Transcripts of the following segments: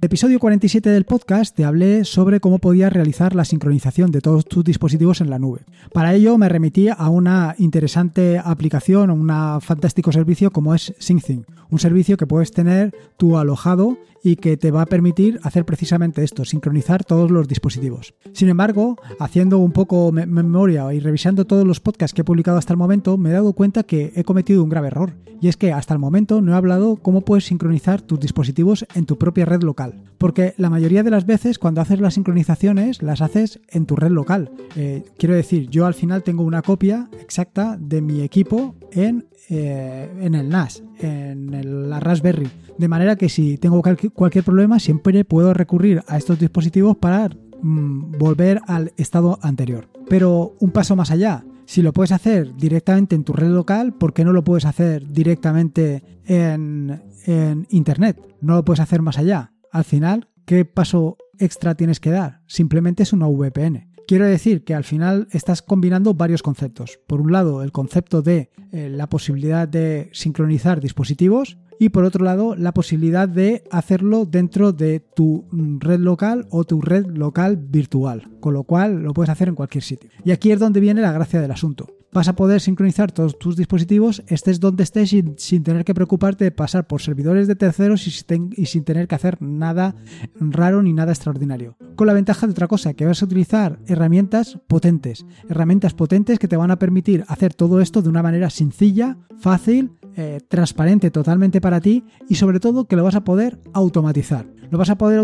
el episodio 47 del podcast te hablé sobre cómo podías realizar la sincronización de todos tus dispositivos en la nube. Para ello me remití a una interesante aplicación, un fantástico servicio como es SyncThing, un servicio que puedes tener tú alojado y que te va a permitir hacer precisamente esto, sincronizar todos los dispositivos. Sin embargo, haciendo un poco memoria y revisando todos los podcasts que he publicado hasta el momento, me he dado cuenta que he cometido un grave error. Y es que hasta el momento no he hablado cómo puedes sincronizar tus dispositivos en tu propia red local. Porque la mayoría de las veces cuando haces las sincronizaciones las haces en tu red local. Eh, quiero decir, yo al final tengo una copia exacta de mi equipo en, eh, en el NAS, en la Raspberry. De manera que si tengo cualquier problema siempre puedo recurrir a estos dispositivos para mm, volver al estado anterior. Pero un paso más allá, si lo puedes hacer directamente en tu red local, ¿por qué no lo puedes hacer directamente en, en Internet? No lo puedes hacer más allá. Al final, ¿qué paso extra tienes que dar? Simplemente es una VPN. Quiero decir que al final estás combinando varios conceptos. Por un lado, el concepto de eh, la posibilidad de sincronizar dispositivos y por otro lado, la posibilidad de hacerlo dentro de tu red local o tu red local virtual, con lo cual lo puedes hacer en cualquier sitio. Y aquí es donde viene la gracia del asunto vas a poder sincronizar todos tus dispositivos, estés donde estés, sin, tener que preocuparte de pasar por servidores de terceros y y sin, tener que hacer nada raro ni nada extraordinario. Con la ventaja de otra cosa, que vas a utilizar herramientas potentes, herramientas potentes que te van a permitir hacer todo esto de una manera sencilla, fácil, eh, transparente totalmente para ti y sobre todo que lo vas a poder automatizar. Lo vas a poder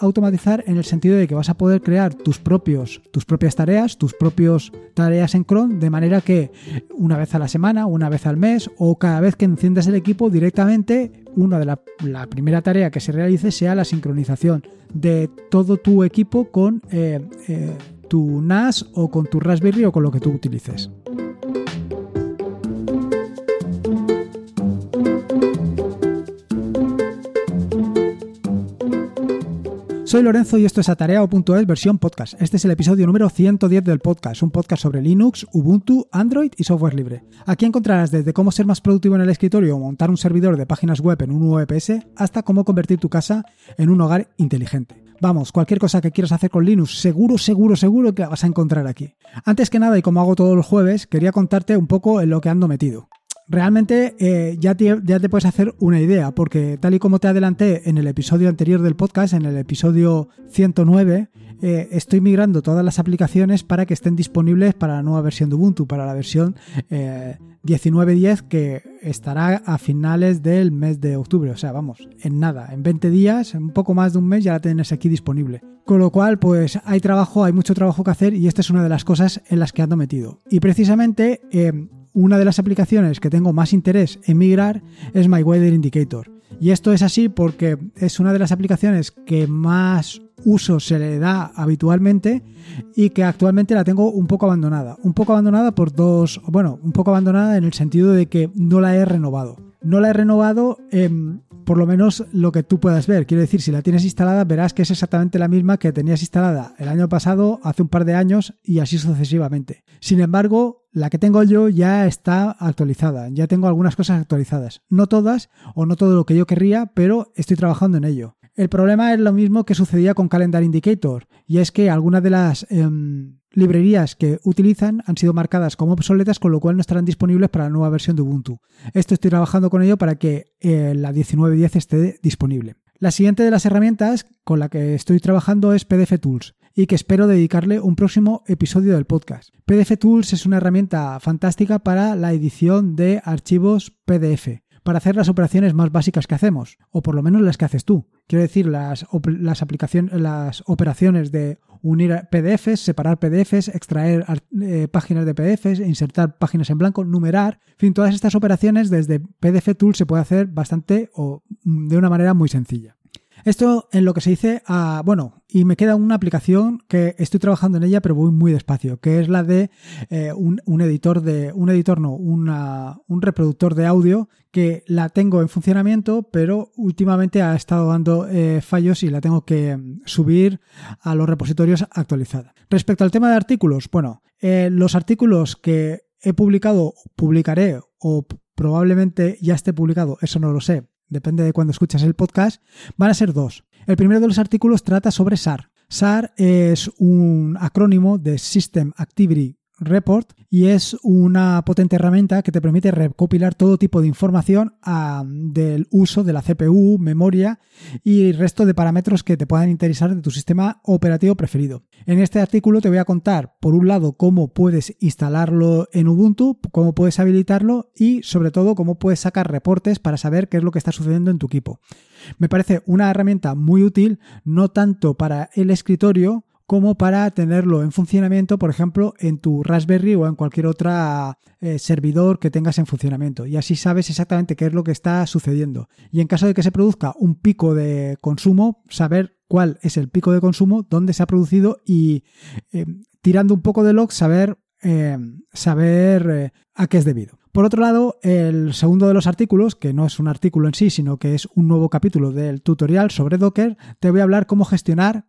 automatizar en el sentido de que vas a poder crear tus propios, tus propias tareas, tus propias tareas en cron, de manera que una vez a la semana, una vez al mes o cada vez que enciendas el equipo directamente, una de la, primera tarea que se realice sea la sincronización de todo tu equipo con eh, eh, tu NAS o con tu Raspberry o con lo que tú utilices. Soy Lorenzo y esto es Atareado.es versión podcast. Este es el episodio número 110 del podcast, un podcast sobre Linux, Ubuntu, Android y software libre. Aquí encontrarás desde cómo ser más productivo en el escritorio o montar un servidor de páginas web en un VPS hasta cómo convertir tu casa en un hogar inteligente. Vamos, cualquier cosa que quieras hacer con Linux, seguro, seguro, seguro que vas a encontrar aquí. Antes que nada, y como hago todos los jueves, quería contarte un poco en lo que ando metido realmente eh, ya, te, puedes hacer una idea, porque tal y como te adelanté en el episodio anterior del podcast, en el episodio 109, eh, estoy migrando todas las aplicaciones para que estén disponibles para la nueva versión de Ubuntu, para la versión eh, 19.10 que estará a finales del mes de octubre. O sea, vamos, en nada, en 20 días, en un poco más de un mes ya la tienes aquí disponible. Con lo cual, pues hay trabajo, hay mucho trabajo que hacer y esta es una de las cosas en las que ando metido. Y precisamente eh, una de las aplicaciones que tengo más interés en migrar es My Weather Indicator. Y esto es así porque es una de las aplicaciones que más uso se le da habitualmente y que actualmente la tengo un poco abandonada. Un poco abandonada por dos, bueno, un poco abandonada en el sentido de que no la he renovado. No la he renovado em, por lo menos lo que tú puedas ver. Quiero decir, si la tienes instalada, verás que es exactamente la misma que tenías instalada el año pasado, hace un par de años y así sucesivamente. Sin embargo, la que tengo yo ya está actualizada, ya tengo algunas cosas actualizadas. No todas o no todo lo que yo querría, pero estoy trabajando en ello. El problema es lo mismo que sucedía con Calendar Indicator, y es que algunas de las em, librerías que utilizan han sido marcadas como obsoletas, con lo cual no estarán disponibles para la nueva versión de Ubuntu. Esto estoy trabajando con ello para que eh, la 19.10 esté disponible. La siguiente de las herramientas con la que estoy trabajando es PDF Tools y que espero dedicarle un próximo episodio del podcast. PDF Tools es una herramienta fantástica para la edición de archivos PDF para hacer las operaciones más básicas que hacemos, o por lo menos las que haces tú. Quiero decir, las, aplicaciones, las operaciones de unir PDFs, separar PDFs, extraer eh, páginas de PDFs, insertar páginas en blanco, numerar, en fin, todas estas operaciones desde PDF Tool se puede hacer bastante o de una manera muy sencilla. Esto en lo que se dice a, bueno, y me queda una aplicación que estoy trabajando en ella, pero voy muy despacio, que es la de eh, un, editor de, un editor no, un reproductor de audio que la tengo en funcionamiento, pero últimamente ha estado dando eh, fallos y la tengo que mm, subir a los repositorios actualizada. Respecto al tema de artículos, bueno, eh, los artículos que he publicado, publicaré o probablemente ya esté publicado, eso no lo sé, depende de cuando escuchas el podcast, van a ser dos. El primero de los artículos trata sobre SAR. SAR es un acrónimo de System Activity Report y es una potente herramienta que te permite recopilar todo tipo de información ah, del uso de la CPU, memoria y el resto de parámetros que te puedan interesar de tu sistema operativo preferido. En este artículo te voy a contar, por un lado, cómo puedes instalarlo en Ubuntu, cómo puedes habilitarlo y sobre todo cómo puedes sacar reportes para saber qué es lo que está sucediendo en tu equipo. Me parece una herramienta muy útil, no tanto para el escritorio, como para tenerlo en funcionamiento, por ejemplo, en tu Raspberry o en cualquier otro eh, servidor que tengas en funcionamiento. Y así sabes exactamente qué es lo que está sucediendo. Y en caso de que se produzca un pico de consumo, saber cuál es el pico de consumo, dónde se ha producido y eh, tirando un poco de log, saber, eh, saber a qué es debido. Por otro lado, el segundo de los artículos, que no es un artículo en sí, sino que es un nuevo capítulo del tutorial sobre Docker, te voy a hablar cómo gestionar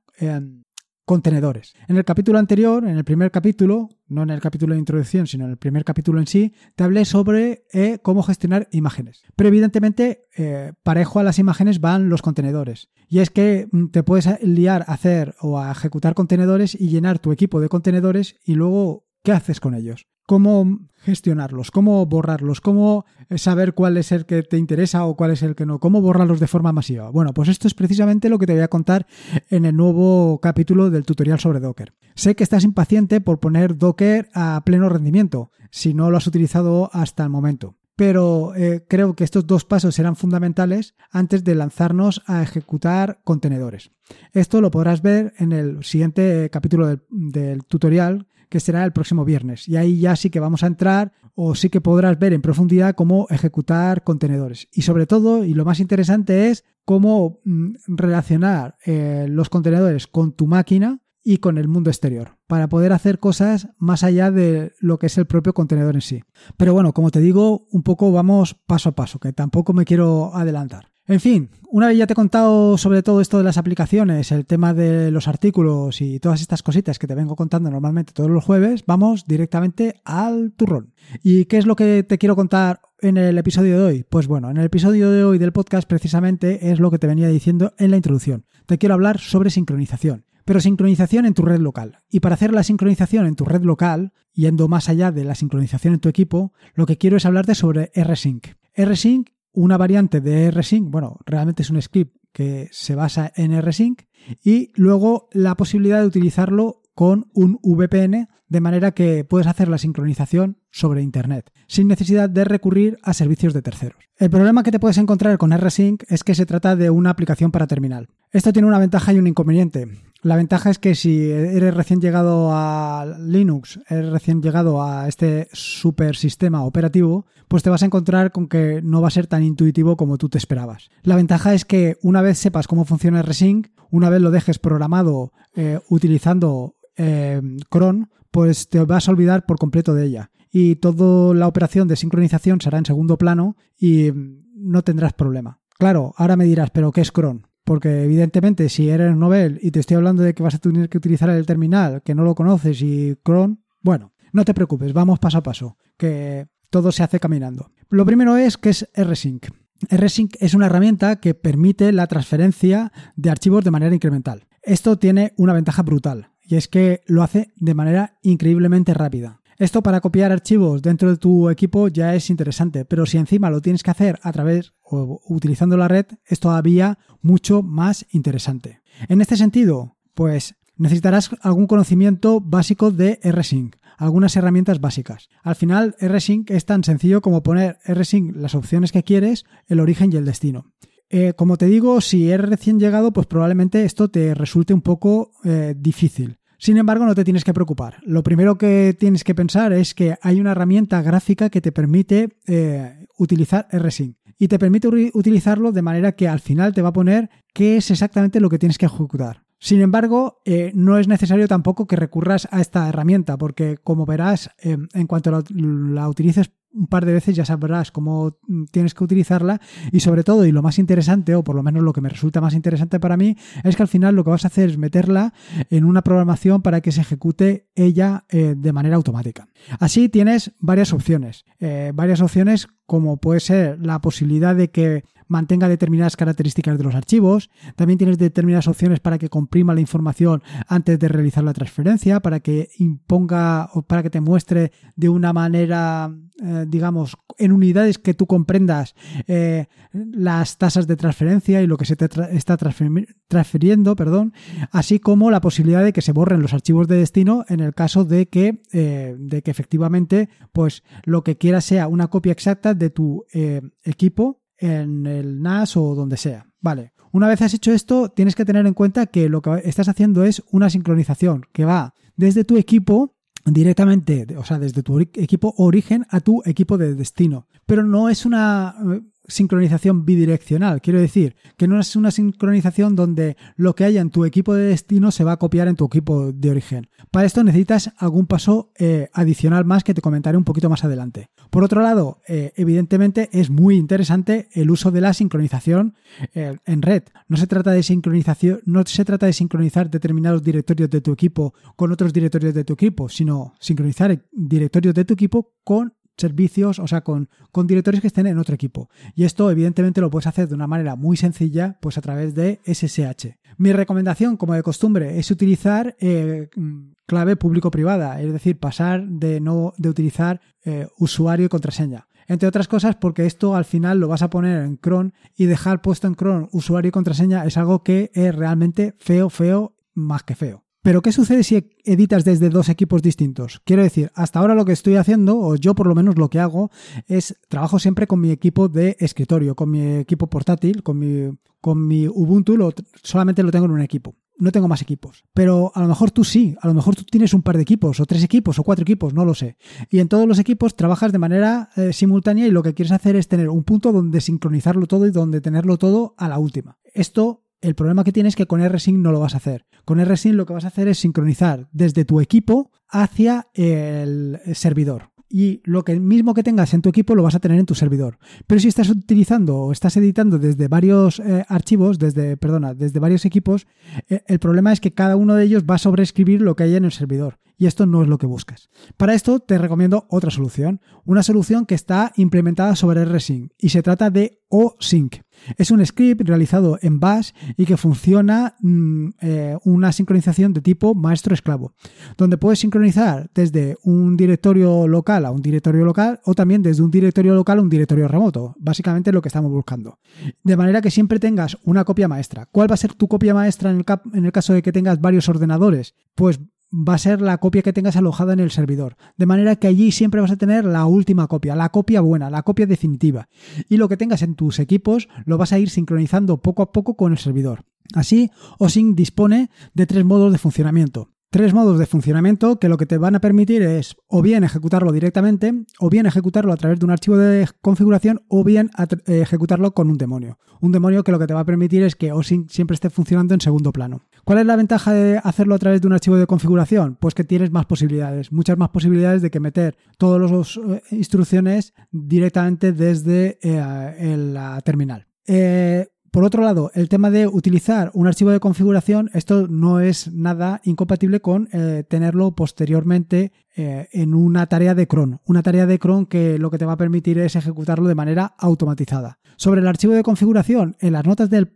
contenedores. En el capítulo anterior, en el primer capítulo, no en el capítulo de introducción, sino en el primer capítulo en sí, te hablé sobre eh, cómo gestionar imágenes. Pero evidentemente, eh, parejo a las imágenes van los contenedores. Y es que mm, te puedes liar a hacer o a ejecutar contenedores y llenar tu equipo de contenedores y luego, ¿qué haces con ellos? Cómo gestionarlos, cómo borrarlos, cómo eh, saber cuál es el que te interesa o cuál es el que no, cómo borrarlos de forma masiva. Bueno, pues esto es precisamente lo que te voy a contar en el nuevo capítulo del tutorial sobre Docker. Sé que estás impaciente por poner Docker a pleno rendimiento, si no lo has utilizado hasta el momento. Pero eh, creo que estos dos pasos serán fundamentales antes de lanzarnos a ejecutar contenedores. Esto lo podrás ver en el siguiente capítulo del, del tutorial que será el próximo viernes. Y ahí ya sí que vamos a entrar o sí que podrás ver en profundidad cómo ejecutar contenedores. Y sobre todo, y lo más interesante es cómo mm, relacionar eh, los contenedores con tu máquina y con el mundo exterior, para poder hacer cosas más allá de lo que es el propio contenedor en sí. Pero bueno, como te digo, un poco vamos paso a paso, que tampoco me quiero adelantar. En fin, una vez ya te he contado sobre todo esto de las aplicaciones, el tema de los artículos y todas estas cositas que te vengo contando normalmente todos los jueves, vamos directamente al turrón. ¿Y qué es lo que te quiero contar en el episodio de hoy? Pues bueno, en el episodio de hoy del podcast precisamente es lo que te venía diciendo en la introducción. Te quiero hablar sobre sincronización pero sincronización en tu red local. Y para hacer la sincronización en tu red local, yendo más allá de la sincronización en tu equipo, lo que quiero es hablarte sobre rsync. rsync una variante de rsync, bueno, realmente es un script que se basa en rsync y luego la posibilidad de utilizarlo con un VPN de manera que puedes hacer la sincronización sobre Internet sin necesidad de recurrir a servicios de terceros. El problema que te puedes encontrar con rsync es que se trata de una aplicación para terminal. Esto tiene una ventaja y un inconveniente. La ventaja es que si eres recién llegado a Linux, eres recién llegado a este super sistema operativo, pues te vas a encontrar con que no va a ser tan intuitivo como tú te esperabas. La ventaja es que una vez sepas cómo funciona Rsync, una vez lo dejes programado eh, utilizando eh, cron, pues te vas a olvidar por completo de ella. Y toda la operación de sincronización será en segundo plano y no tendrás problema. Claro, ahora me dirás, ¿pero qué es cron? Porque evidentemente si eres novel y te estoy hablando de que vas a tener que utilizar el terminal, que no lo conoces y cron, bueno, no te preocupes, vamos paso a paso, que todo se hace caminando. Lo primero es que es rsync. rsync es una herramienta que permite la transferencia de archivos de manera incremental. Esto tiene una ventaja brutal y es que lo hace de manera increíblemente rápida. Esto para copiar archivos dentro de tu equipo ya es interesante, pero si encima lo tienes que hacer a través o utilizando la red, es todavía mucho más interesante. En este sentido, pues necesitarás algún conocimiento básico de rsync, algunas herramientas básicas. Al final, rsync es tan sencillo como poner rsync las opciones que quieres, el origen y el destino. Eh, como te digo, si eres recién llegado, pues probablemente esto te resulte un poco eh, difícil. Sin embargo, no te tienes que preocupar. Lo primero que tienes que pensar es que hay una herramienta gráfica que te permite eh, utilizar rsync y te permite utilizarlo de manera que al final te va a poner qué es exactamente lo que tienes que ejecutar. Sin embargo, eh, no es necesario tampoco que recurras a esta herramienta, porque como verás, eh, en cuanto la, utilices un par de veces ya sabrás cómo tienes que utilizarla y sobre todo, y lo más interesante, o por lo menos lo que me resulta más interesante para mí, es que al final lo que vas a hacer es meterla en una programación para que se ejecute ella eh, de manera automática. Así tienes varias opciones, varias opciones como puede ser la posibilidad de que mantenga determinadas características de los archivos. También tienes determinadas opciones para que comprima la información antes de realizar la transferencia, para que imponga o para que te muestre de una manera, eh, digamos, en unidades que tú comprendas eh, las tasas de transferencia y lo que se te está transfiriendo, perdón, así como la posibilidad de que se borren los archivos de destino en el caso de que, eh, de que efectivamente, pues lo que quieras sea una copia exacta de tu equipo en el NAS o donde sea. Vale. Una vez has hecho esto, tienes que tener en cuenta que lo que estás haciendo es una sincronización que va desde tu equipo directamente, o sea, desde tu equipo origen a tu equipo de destino. Pero no es una sincronización bidireccional. Quiero decir que no es una sincronización donde lo que haya en tu equipo de destino se va a copiar en tu equipo de origen. Para esto necesitas algún paso eh, adicional más que te comentaré un poquito más adelante. Por otro lado, eh, evidentemente es muy interesante el uso de la sincronización eh, en red. No se trata de sincronización, no se trata de sincronizar determinados directorios de tu equipo con otros directorios de tu equipo, sino sincronizar directorios de tu equipo con servicios, o sea, con, con directorios que estén en otro equipo. Y esto, evidentemente, lo puedes hacer de una manera muy sencilla, pues a través de SSH. Mi recomendación, como de costumbre, es utilizar eh, clave público-privada, es decir, pasar de no de utilizar eh, usuario y contraseña. Entre otras cosas, porque esto al final lo vas a poner en cron y dejar puesto en cron usuario y contraseña es algo que es realmente feo, feo, más que feo. Pero ¿qué sucede si editas desde dos equipos distintos? Quiero decir, hasta ahora lo que estoy haciendo, o yo por lo menos lo que hago, es trabajo siempre con mi equipo de escritorio, con mi equipo portátil, con mi, con mi Ubuntu, solamente lo tengo en un equipo. No tengo más equipos. Pero a lo mejor tú sí, a lo mejor tú tienes un par de equipos, o tres equipos, o cuatro equipos, no lo sé. Y en todos los equipos trabajas de manera eh, simultánea y lo que quieres hacer es tener un punto donde sincronizarlo todo y donde tenerlo todo a la última. Esto el problema que tienes es que con RSync no lo vas a hacer. Con RSync lo que vas a hacer es sincronizar desde tu equipo hacia el servidor. Y lo que mismo que tengas en tu equipo lo vas a tener en tu servidor. Pero si estás utilizando o estás editando desde varios eh, archivos, desde, perdona, desde varios equipos, eh, el problema es que cada uno de ellos va a sobreescribir lo que hay en el servidor y esto no es lo que buscas. Para esto te recomiendo otra solución, una solución que está implementada sobre RSync y se trata de OSync. Es un script realizado en Bash y que funciona mm, eh, una sincronización de tipo maestro-esclavo, donde puedes sincronizar desde un directorio local a un directorio local o también desde un directorio local a un directorio remoto, básicamente lo que estamos buscando. De manera que siempre tengas una copia maestra. ¿Cuál va a ser tu copia maestra en el, en el caso de que tengas varios ordenadores? Pues va a ser la copia que tengas alojada en el servidor. De manera que allí siempre vas a tener la última copia, la copia buena, la copia definitiva. Y lo que tengas en tus equipos lo vas a ir sincronizando poco a poco con el servidor. Así, OSync dispone de tres modos de funcionamiento tres modos de funcionamiento que lo que te van a permitir es o bien ejecutarlo directamente, o bien ejecutarlo a través de un archivo de configuración, o bien eh, ejecutarlo con un demonio. Un demonio que lo que te va a permitir es que siempre esté funcionando en segundo plano. ¿Cuál es la ventaja de hacerlo a través de un archivo de configuración? Pues que tienes más posibilidades, muchas más posibilidades de que meter todas las eh, instrucciones directamente desde eh, la terminal. Por otro lado, el tema de utilizar un archivo de configuración, esto no es nada incompatible con eh, tenerlo posteriormente eh, en una tarea de cron. Una tarea de cron que lo que te va a permitir es ejecutarlo de manera automatizada. Sobre el archivo de configuración, en las notas del,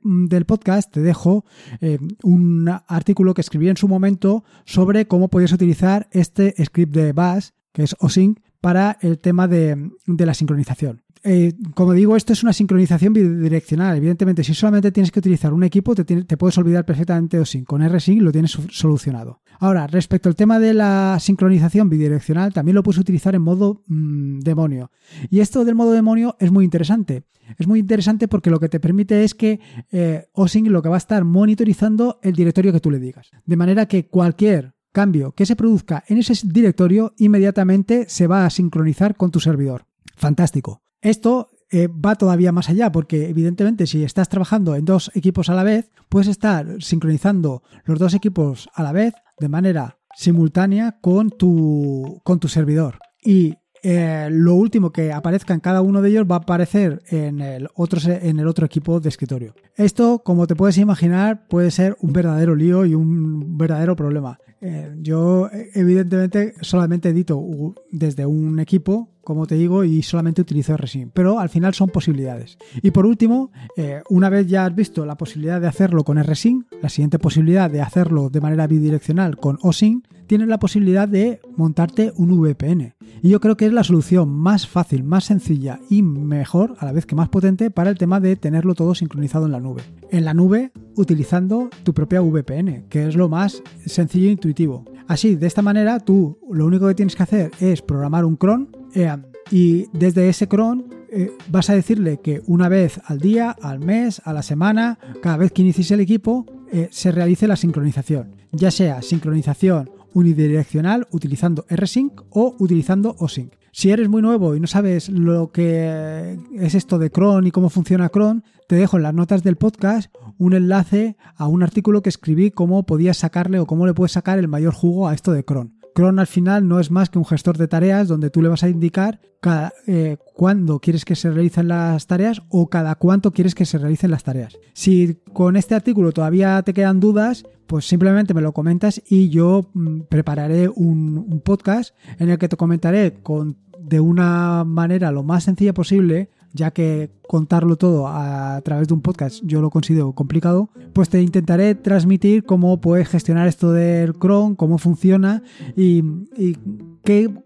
podcast te dejo eh, un artículo que escribí en su momento sobre cómo podías utilizar este script de Bash, que es OSync, para el tema de la sincronización. Eh, como digo, esto es una sincronización bidireccional. Evidentemente, si solamente tienes que utilizar un equipo, te, puedes olvidar perfectamente OSync. Con RSync lo tienes solucionado. Ahora, respecto al tema de la sincronización bidireccional, también lo puedes utilizar en modo mm, demonio. Y esto del modo demonio es muy interesante. Es muy interesante porque lo que te permite es que eh, OSync lo que va a estar monitorizando el directorio que tú le digas. De manera que cualquier cambio que se produzca en ese directorio inmediatamente se va a sincronizar con tu servidor. Fantástico. Esto eh, va todavía más allá, porque evidentemente si estás trabajando en dos equipos a la vez, puedes estar sincronizando los dos equipos a la vez de manera simultánea con tu, con tu servidor. Y eh, lo último que aparezca en cada uno de ellos va a aparecer en el, otro, en el otro equipo de escritorio. Esto, como te puedes imaginar, puede ser un verdadero lío y un verdadero problema. Eh, yo, evidentemente, solamente edito desde un equipo, como te digo, y solamente utilizo RSync. Pero al final son posibilidades. Y por último, eh, una vez ya has visto la posibilidad de hacerlo con RSync, la siguiente posibilidad de hacerlo de manera bidireccional con OSync, tienes la posibilidad de montarte un VPN. Y yo creo que es la solución más fácil, más sencilla y mejor, a la vez que más potente, para el tema de tenerlo todo sincronizado en la nube. En la nube, utilizando tu propia VPN, que es lo más sencillo e intuitivo. Así, de esta manera, tú lo único que tienes que hacer es programar un cron eh, y desde ese cron eh, vas a decirle que una vez al día, al mes, a la semana, cada vez que inicies el equipo, eh, se realice la sincronización. Ya sea sincronización unidireccional utilizando rsync o utilizando osync. Si eres muy nuevo y no sabes lo que es esto de cron y cómo funciona cron, te dejo en las notas del podcast un enlace a un artículo que escribí cómo podías sacarle o cómo le puedes sacar el mayor jugo a esto de cron. Cron al final no es más que un gestor de tareas donde tú le vas a indicar cada, eh, cuándo quieres que se realicen las tareas o cada cuánto quieres que se realicen las tareas. Si con este artículo todavía te quedan dudas, pues simplemente me lo comentas y yo mm, prepararé un, podcast en el que te comentaré con, de una manera lo más sencilla posible ya que contarlo todo a través de un podcast yo lo considero complicado, pues te intentaré transmitir cómo puedes gestionar esto del Chrome, cómo funciona y,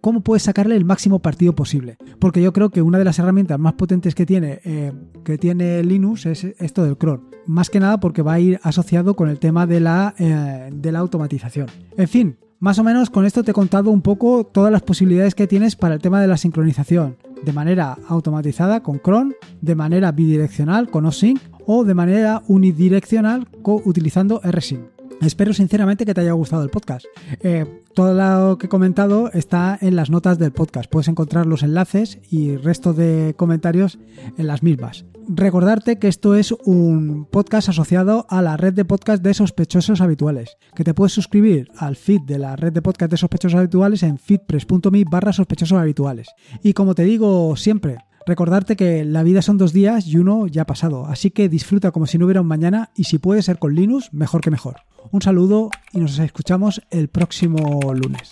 cómo puedes sacarle el máximo partido posible. Porque yo creo que una de las herramientas más potentes que tiene, eh, que tiene Linux es esto del Chrome. Más que nada porque va a ir asociado con el tema de la, eh, de la automatización. En fin, más o menos con esto te he contado un poco todas las posibilidades que tienes para el tema de la sincronización de manera automatizada con cron, de manera bidireccional con OSync o de manera unidireccional utilizando RSync. Espero sinceramente que te haya gustado el podcast. Eh, todo lo que he comentado está en las notas del podcast. Puedes encontrar los enlaces y resto de comentarios en las mismas. Recordarte que esto es un podcast asociado a la red de podcast de sospechosos habituales, que te puedes suscribir al feed de la red de podcast de sospechosos habituales en feedpress.me barra sospechosos habituales. Y como te digo siempre, Recordarte que la vida son dos días y uno ya ha pasado, así que disfruta como si no hubiera un mañana y si puede ser con Linux, mejor que mejor. Un saludo y nos escuchamos el próximo lunes.